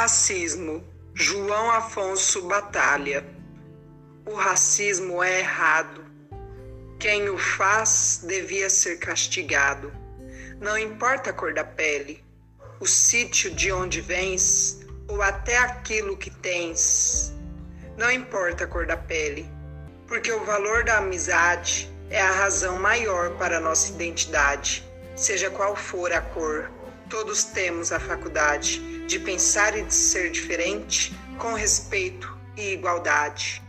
Racismo. João Afonso Batalha. O racismo é errado. Quem o faz devia ser castigado. Não importa a cor da pele, o sítio de onde vens ou até aquilo que tens. Não importa a cor da pele, porque o valor da amizade é a razão maior para a nossa identidade. Seja qual for a cor, todos temos a faculdade de pensar e de ser diferente com respeito e igualdade.